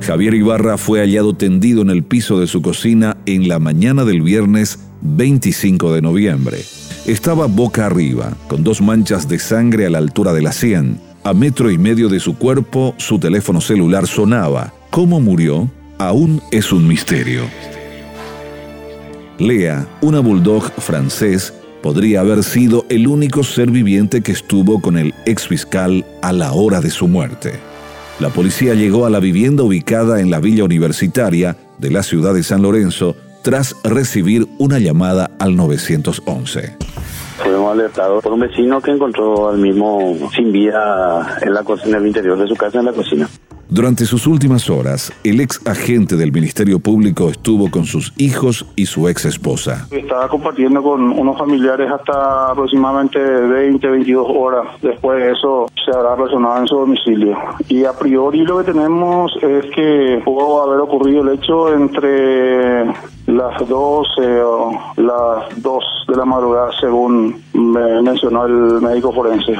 Javier Ibarra fue hallado tendido en el piso de su cocina en la mañana del viernes 25 de noviembre. Estaba boca arriba, con dos manchas de sangre a la altura de la sien. A metro y medio de su cuerpo, su teléfono celular sonaba. ¿Cómo murió? Aún es un misterio. Lea, una bulldog francés, podría haber sido el único ser viviente que estuvo con el ex fiscal a la hora de su muerte. La policía llegó a la vivienda ubicada en la villa universitaria de la ciudad de San Lorenzo tras recibir una llamada al 911. Fuimos alertados por un vecino que encontró al mismo sin vida en la cocina, en el interior de su casa, en la cocina. Durante sus últimas horas, el ex agente del Ministerio Público estuvo con sus hijos y su ex esposa. Estaba compartiendo con unos familiares hasta aproximadamente 20, 22 horas. Después de eso se habrá resonado en su domicilio. Y a priori lo que tenemos es que pudo haber ocurrido el hecho entre las 12 o las 2 de la madrugada, según me mencionó el médico forense.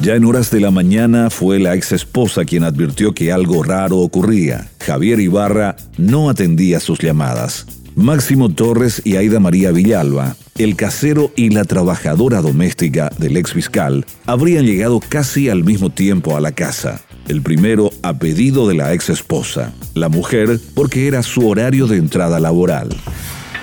Ya en horas de la mañana fue la ex esposa quien advirtió que algo raro ocurría. Javier Ibarra no atendía sus llamadas. Máximo Torres y Aida María Villalba, el casero y la trabajadora doméstica del ex fiscal, habrían llegado casi al mismo tiempo a la casa. El primero a pedido de la ex esposa, la mujer porque era su horario de entrada laboral.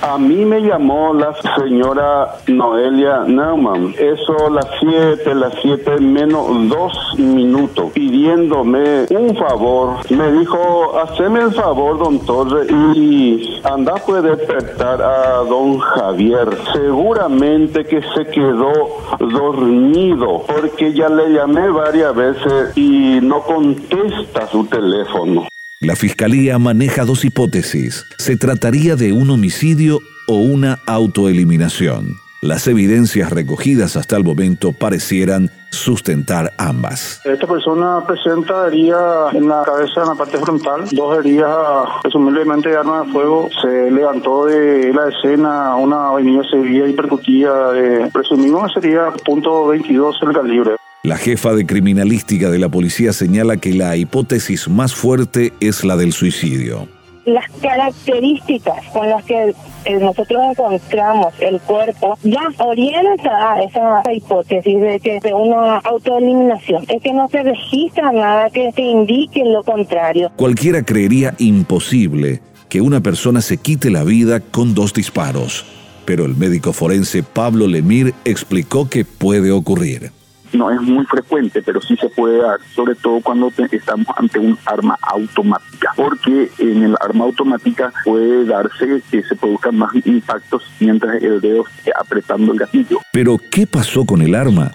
A mí me llamó la señora Noelia Neumann, eso las 7, las 7 menos 2 minutos, pidiéndome un favor. Me dijo, haceme el favor, don Torre, y anda puede despertar a don Javier. Seguramente que se quedó dormido, porque ya le llamé varias veces y no contesta su teléfono. La fiscalía maneja dos hipótesis. Se trataría de un homicidio o una autoeliminación. Las evidencias recogidas hasta el momento parecieran sustentar ambas. Esta persona presenta heridas en la cabeza, en la parte frontal, dos heridas presumiblemente de arma de fuego. Se levantó de la escena una avenida Sevilla y percutida de, presumimos sería punto .22 el calibre. La jefa de criminalística de la policía señala que la hipótesis más fuerte es la del suicidio. Las características con las que eh, nosotros encontramos el cuerpo ya orienta a esa, hipótesis de que es una autoeliminación. Es que no se registra nada que te indique lo contrario. Cualquiera creería imposible que una persona se quite la vida con dos disparos, pero el médico forense Pablo Lemir explicó que puede ocurrir no es muy frecuente, pero sí se puede dar, sobre todo cuando estamos ante un arma automática, porque en el arma automática puede darse que se produzcan más impactos mientras el dedo esté apretando el gatillo. Pero, ¿qué pasó con el arma?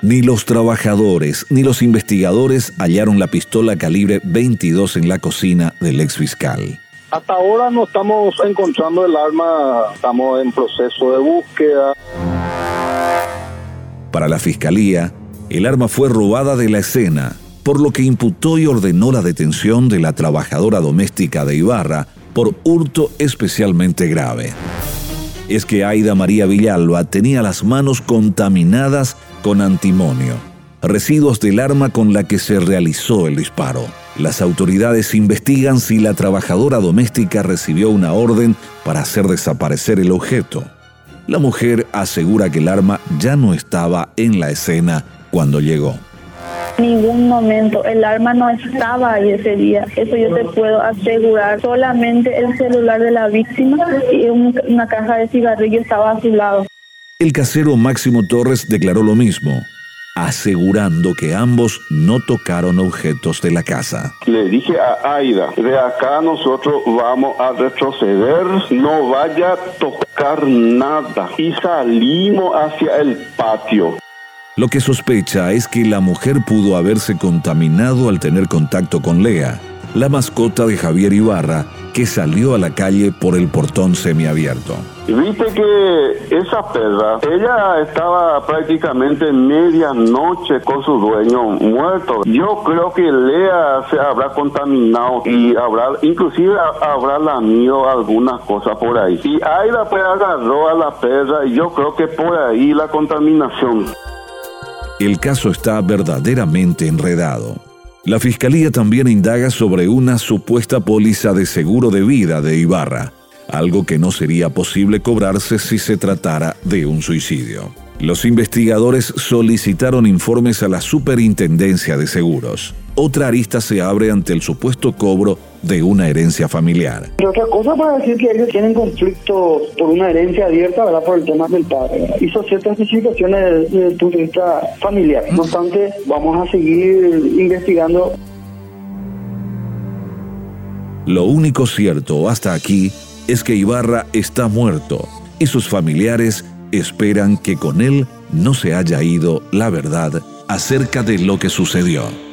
Ni los trabajadores ni los investigadores hallaron la pistola calibre 22 en la cocina del ex fiscal. Hasta ahora no estamos encontrando el arma, estamos en proceso de búsqueda. Para la fiscalía, el arma fue robada de la escena, por lo que imputó y ordenó la detención de la trabajadora doméstica de Ibarra por hurto especialmente grave. Es que Aida María Villalba tenía las manos contaminadas con antimonio, residuos del arma con la que se realizó el disparo. Las autoridades investigan si la trabajadora doméstica recibió una orden para hacer desaparecer el objeto. La mujer asegura que el arma ya no estaba en la escena cuando llegó. Ningún momento, el arma no estaba ahí ese día, eso yo te puedo asegurar. Solamente el celular de la víctima y una caja de cigarrillos estaba a su lado. El casero Máximo Torres declaró lo mismo asegurando que ambos no tocaron objetos de la casa. Le dije a Aida, de acá nosotros vamos a retroceder, no vaya a tocar nada. Y salimos hacia el patio. Lo que sospecha es que la mujer pudo haberse contaminado al tener contacto con Lea, la mascota de Javier Ibarra, que salió a la calle por el portón semiabierto. Viste que esa perra, ella estaba prácticamente medianoche con su dueño muerto. Yo creo que Lea se habrá contaminado y habrá, inclusive habrá lamido algunas cosas por ahí. Y Aida pues agarró a la perra y yo creo que por ahí la contaminación. El caso está verdaderamente enredado. La fiscalía también indaga sobre una supuesta póliza de seguro de vida de Ibarra, algo que no sería posible cobrarse si se tratara de un suicidio. Los investigadores solicitaron informes a la Superintendencia de Seguros. Otra arista se abre ante el supuesto cobro de una herencia familiar. Y otra cosa para decir que ellos tienen conflicto por una herencia abierta, ¿verdad? Por el tema del padre. Hizo ciertas situaciones desde el punto de vista familiar. No obstante, vamos a seguir investigando. Lo único cierto hasta aquí es que Ibarra está muerto y sus familiares esperan que con él no se haya ido la verdad acerca de lo que sucedió.